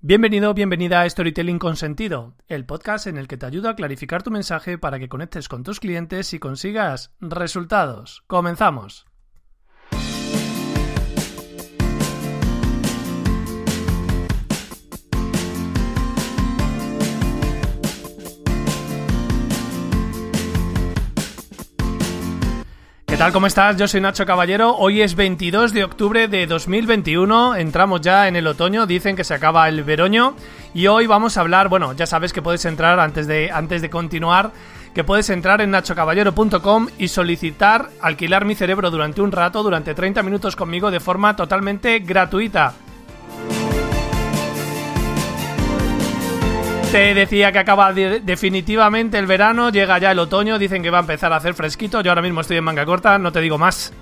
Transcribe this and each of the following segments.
Bienvenido, bienvenida a Storytelling con Sentido, el podcast en el que te ayudo a clarificar tu mensaje para que conectes con tus clientes y consigas resultados. Comenzamos. Tal? ¿Cómo estás? Yo soy Nacho Caballero. Hoy es 22 de octubre de 2021. Entramos ya en el otoño. Dicen que se acaba el veroño. Y hoy vamos a hablar, bueno, ya sabes que puedes entrar antes de, antes de continuar, que puedes entrar en nachocaballero.com y solicitar alquilar mi cerebro durante un rato, durante 30 minutos conmigo de forma totalmente gratuita. Te decía que acaba de- definitivamente el verano, llega ya el otoño, dicen que va a empezar a hacer fresquito, yo ahora mismo estoy en manga corta, no te digo más.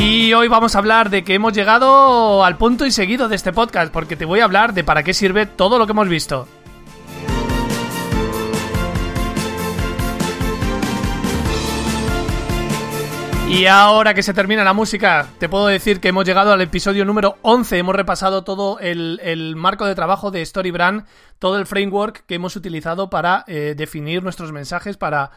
Y hoy vamos a hablar de que hemos llegado al punto y seguido de este podcast, porque te voy a hablar de para qué sirve todo lo que hemos visto. Y ahora que se termina la música, te puedo decir que hemos llegado al episodio número 11. Hemos repasado todo el, el marco de trabajo de StoryBrand, todo el framework que hemos utilizado para eh, definir nuestros mensajes, para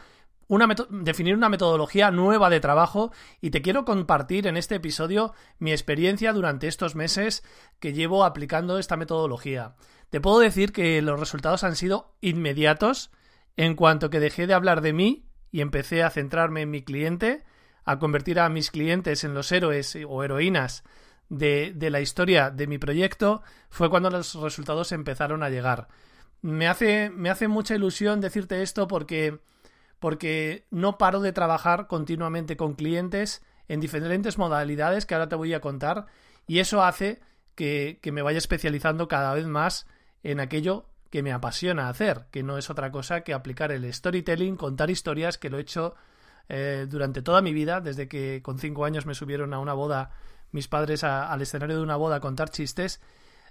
una definir una metodología nueva de trabajo. Y te quiero compartir en este episodio mi experiencia durante estos meses que llevo aplicando esta metodología. Te puedo decir que los resultados han sido inmediatos en cuanto que dejé de hablar de mí y empecé a centrarme en mi cliente a convertir a mis clientes en los héroes o heroínas de, de la historia de mi proyecto, fue cuando los resultados empezaron a llegar. Me hace, me hace mucha ilusión decirte esto porque, porque no paro de trabajar continuamente con clientes en diferentes modalidades que ahora te voy a contar y eso hace que, que me vaya especializando cada vez más en aquello que me apasiona hacer, que no es otra cosa que aplicar el storytelling, contar historias, que lo he hecho eh, durante toda mi vida, desde que con cinco años me subieron a una boda mis padres al escenario de una boda a contar chistes,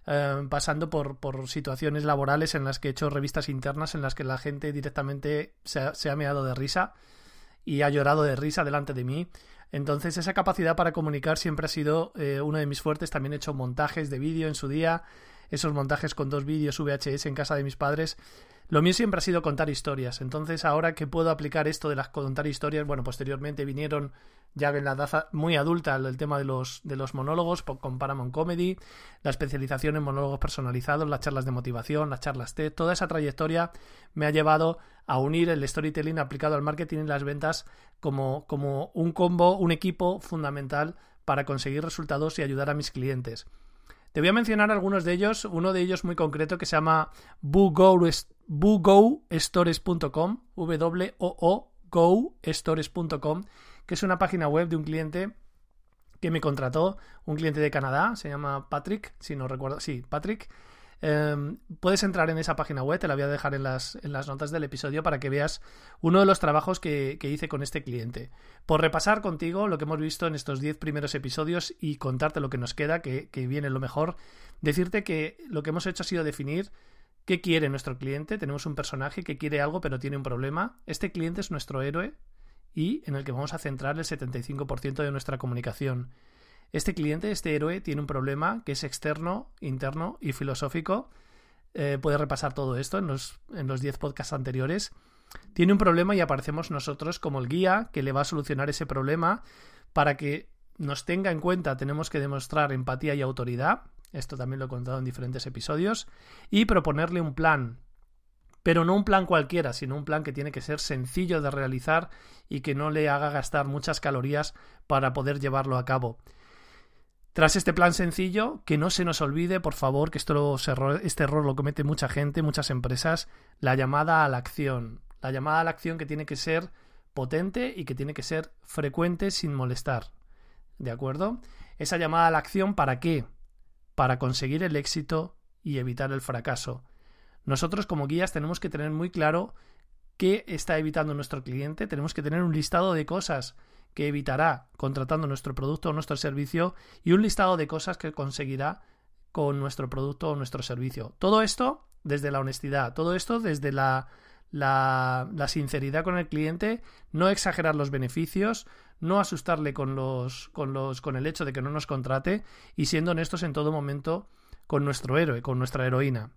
eh, pasando por, por situaciones laborales en las que he hecho revistas internas en las que la gente directamente se ha, ha meado de risa y ha llorado de risa delante de mí. Entonces esa capacidad para comunicar siempre ha sido eh, uno de mis fuertes. También he hecho montajes de vídeo en su día, esos montajes con dos vídeos VHS en casa de mis padres. Lo mío siempre ha sido contar historias. Entonces, ahora que puedo aplicar esto de las contar historias, bueno, posteriormente vinieron ya en la edad muy adulta el tema de los, de los monólogos con Paramount Comedy, la especialización en monólogos personalizados, las charlas de motivación, las charlas TED, toda esa trayectoria me ha llevado a unir el storytelling aplicado al marketing y las ventas como, como un combo, un equipo fundamental para conseguir resultados y ayudar a mis clientes. Te voy a mencionar algunos de ellos, uno de ellos muy concreto que se llama boogostores.com, w o o gostores.com, que es una página web de un cliente que me contrató, un cliente de Canadá, se llama Patrick, si no recuerdo, sí, Patrick. Eh, puedes entrar en esa página web, te la voy a dejar en las, en las notas del episodio para que veas uno de los trabajos que, que hice con este cliente. Por repasar contigo lo que hemos visto en estos 10 primeros episodios y contarte lo que nos queda, que, que viene lo mejor, decirte que lo que hemos hecho ha sido definir qué quiere nuestro cliente. Tenemos un personaje que quiere algo pero tiene un problema. Este cliente es nuestro héroe y en el que vamos a centrar el 75% de nuestra comunicación. Este cliente, este héroe, tiene un problema que es externo, interno y filosófico. Eh, puedes repasar todo esto en los, en los 10 podcasts anteriores. Tiene un problema y aparecemos nosotros como el guía que le va a solucionar ese problema para que nos tenga en cuenta. Tenemos que demostrar empatía y autoridad. Esto también lo he contado en diferentes episodios. Y proponerle un plan. Pero no un plan cualquiera, sino un plan que tiene que ser sencillo de realizar y que no le haga gastar muchas calorías para poder llevarlo a cabo. Tras este plan sencillo, que no se nos olvide, por favor, que esto este error lo comete mucha gente, muchas empresas, la llamada a la acción. La llamada a la acción que tiene que ser potente y que tiene que ser frecuente sin molestar. ¿De acuerdo? Esa llamada a la acción, ¿para qué? Para conseguir el éxito y evitar el fracaso. nosotros como guías tenemos que tener muy claro qué está evitando nuestro cliente, tenemos que tener un listado de cosas que evitará contratando nuestro producto o nuestro servicio y un listado de cosas que conseguirá con nuestro producto o nuestro servicio. Todo esto desde la honestidad, todo esto desde la, la, la sinceridad con el cliente, no exagerar los beneficios, no asustarle con los, con los, con el hecho de que no nos contrate y siendo honestos en todo momento con nuestro héroe, con nuestra heroína.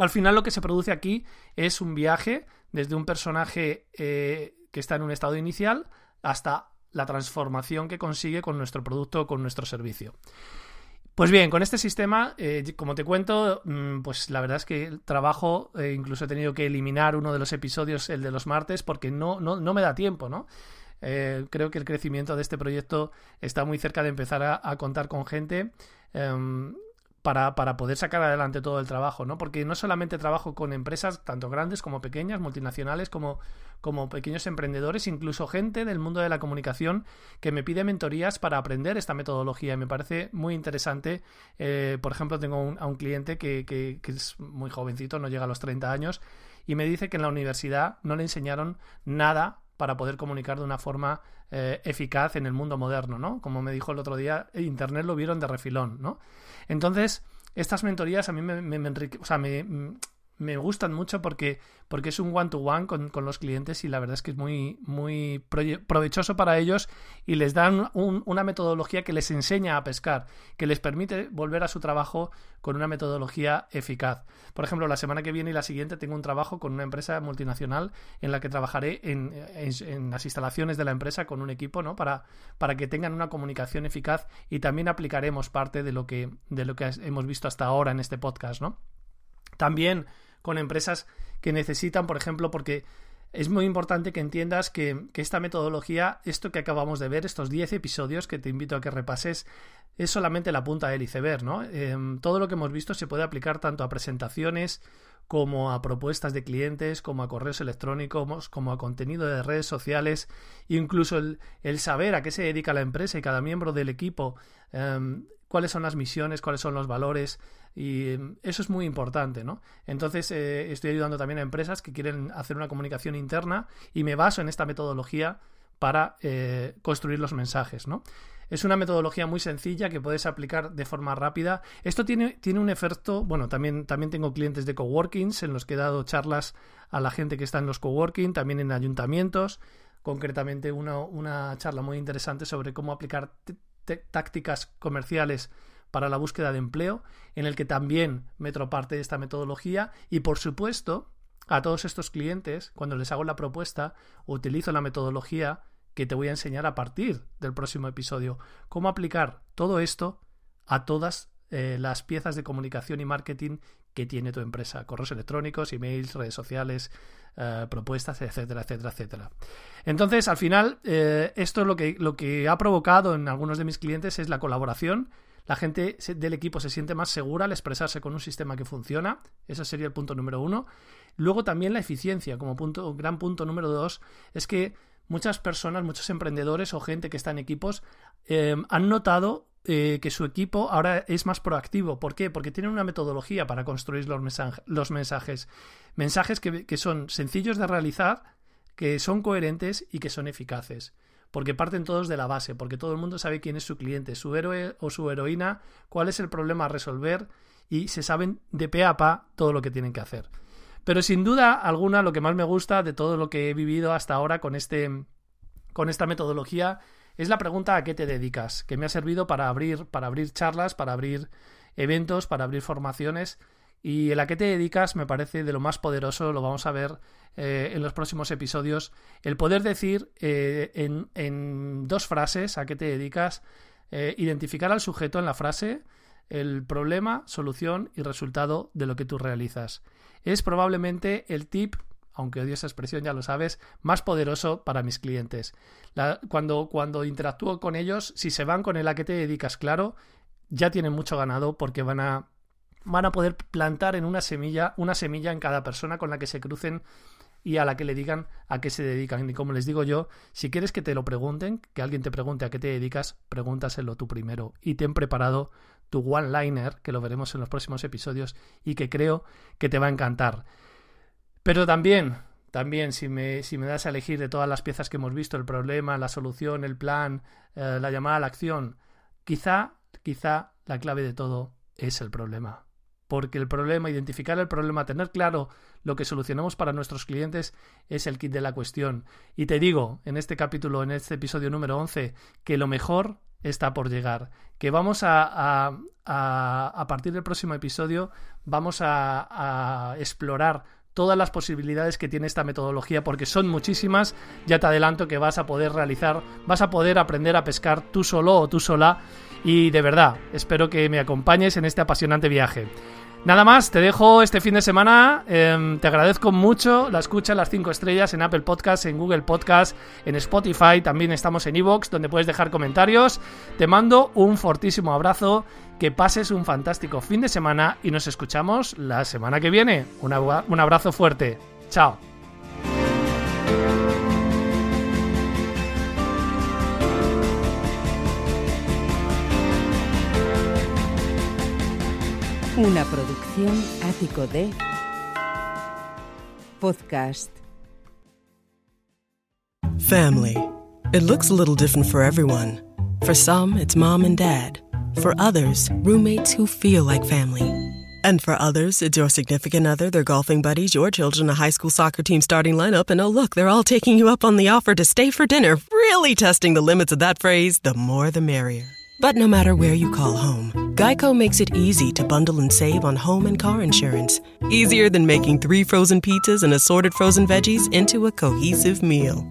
Al final lo que se produce aquí es un viaje desde un personaje eh, que está en un estado inicial hasta la transformación que consigue con nuestro producto o con nuestro servicio. Pues bien, con este sistema, eh, como te cuento, mm, pues la verdad es que el trabajo, eh, incluso he tenido que eliminar uno de los episodios, el de los martes, porque no, no, no me da tiempo, ¿no? creo que el crecimiento de este proyecto está muy cerca de empezar a, contar con gente. Para, para, poder sacar adelante todo el trabajo, ¿no? Porque no solamente trabajo con empresas tanto grandes como pequeñas, multinacionales, como, como pequeños emprendedores, incluso gente del mundo de la comunicación que me pide mentorías para aprender esta metodología. Y me parece muy interesante. Eh, por ejemplo, tengo a un cliente que, que, que es muy jovencito, no llega a los 30 años, y me dice que en la universidad no le enseñaron nada para poder comunicar de una forma eh, eficaz en el mundo moderno, ¿no? Como me dijo el otro día, Internet lo vieron de refilón, ¿no? Entonces, estas mentorías a mí me, me, me, o sea, me, me gustan mucho porque, porque es un one-to-one con, con, los clientes y la verdad es que es muy, muy provechoso para ellos y les dan un, una metodología que les enseña a pescar, que les permite volver a su trabajo con una metodología eficaz. Por ejemplo, la semana que viene y la siguiente tengo un trabajo con una empresa multinacional en la que trabajaré en, en, en las instalaciones de la empresa con un equipo ¿no? para, para que tengan una comunicación eficaz y también aplicaremos parte de lo que, de lo que hemos visto hasta ahora en este podcast. ¿no? También con empresas que necesitan, por ejemplo, porque es muy importante que entiendas que, que, esta metodología, esto que acabamos de ver, estos 10 episodios que te invito a que repases, es solamente la punta del iceberg, ¿no? Eh, todo lo que hemos visto se puede aplicar tanto a presentaciones como a propuestas de clientes, como a correos electrónicos, como a contenido de redes sociales, incluso el, el saber a qué se dedica la empresa y cada miembro del equipo, eh, cuáles son las misiones, cuáles son los valores, y mm, eso es muy importante, ¿no? Entonces eh, estoy ayudando también a empresas que quieren hacer una comunicación interna y me baso en esta metodología para eh, construir los mensajes, ¿no? Es una metodología muy sencilla que puedes aplicar de forma rápida. Esto tiene, tiene un efecto, bueno, también, también tengo clientes de coworkings en los que he dado charlas a la gente que está en los coworking, también en ayuntamientos, concretamente una, una charla muy interesante sobre cómo aplicar tácticas comerciales para la búsqueda de empleo, en el que también meto parte de esta metodología y por supuesto a todos estos clientes, cuando les hago la propuesta, utilizo la metodología que te voy a enseñar a partir del próximo episodio, cómo aplicar todo esto a todas eh, las piezas de comunicación y marketing que tiene tu empresa, correos electrónicos, emails, redes sociales, eh, propuestas, etcétera, etcétera, etcétera. Entonces, al final, eh, esto es lo que, lo que ha provocado en algunos de mis clientes es la colaboración la gente del equipo se siente más segura al expresarse con un sistema que funciona. Ese sería el punto número uno. Luego también la eficiencia, como punto, gran punto número dos, es que muchas personas, muchos emprendedores o gente que está en equipos eh, han notado eh, que su equipo ahora es más proactivo. ¿Por qué? Porque tienen una metodología para construir los, mensajes. Mensajes que, que son sencillos de realizar, que son coherentes y que son eficaces porque parten todos de la base, porque todo el mundo sabe quién es su cliente, su héroe o su heroína, cuál es el problema a resolver y se saben de pe a pa todo lo que tienen que hacer. Pero sin duda alguna lo que más me gusta de todo lo que he vivido hasta ahora con este con esta metodología es la pregunta a qué te dedicas, que me ha servido para abrir para abrir charlas, para abrir eventos, para abrir formaciones y el a qué te dedicas me parece de lo más poderoso, lo vamos a ver eh, en los próximos episodios. El poder decir eh, en, en, dos frases a qué te dedicas, eh, identificar al sujeto en la frase, el problema, solución y resultado de lo que tú realizas. Es probablemente el tip aunque odio esa expresión, ya lo sabes, más poderoso para mis clientes. Cuando, cuando interactúo con ellos, si se van con el a qué te dedicas, claro, ya tienen mucho ganado porque van a van a poder plantar en una semilla, una semilla en cada persona con la que se crucen y a la que le digan a qué se dedican. Y como les digo yo, si quieres que te lo pregunten, que alguien te pregunte a qué te dedicas, pregúntaselo tú primero y ten preparado tu one-liner, que lo veremos en los próximos episodios y que creo que te va a encantar. Pero también, también si me, si me das a elegir de todas las piezas que hemos visto, el problema, la solución, el plan, eh, la llamada a la acción, quizá, quizá la clave de todo es el problema. Porque el problema, identificar el problema, tener claro lo que solucionamos para nuestros clientes es el kit de la cuestión. Y te digo, en este capítulo, en este episodio número 11, que lo mejor está por llegar. Que vamos a, a, a, partir del próximo episodio, vamos a, a explorar todas las posibilidades que tiene esta metodología porque son muchísimas. Ya te adelanto que vas a poder realizar, vas a poder aprender a pescar tú solo o tú sola y de verdad espero que me acompañes en este apasionante viaje. Nada más, te dejo este fin de semana. Em, te agradezco mucho la escucha, las 5 estrellas en Apple Podcasts, en Google Podcasts, en Spotify. También estamos en Evox, donde puedes dejar comentarios. Te mando un fortísimo abrazo. Que pases un fantástico fin de semana y nos escuchamos la semana que viene. un abrazo fuerte. Chao. Una producción ático de podcast. Family. It looks a little different for everyone. For some, it's mom and dad. For others, roommates who feel like family. And for others, it's your significant other, their golfing buddies, your children, a high school soccer team starting lineup, and oh, look, they're all taking you up on the offer to stay for dinner, really testing the limits of that phrase the more the merrier. But no matter where you call home, Geico makes it easy to bundle and save on home and car insurance. Easier than making three frozen pizzas and assorted frozen veggies into a cohesive meal.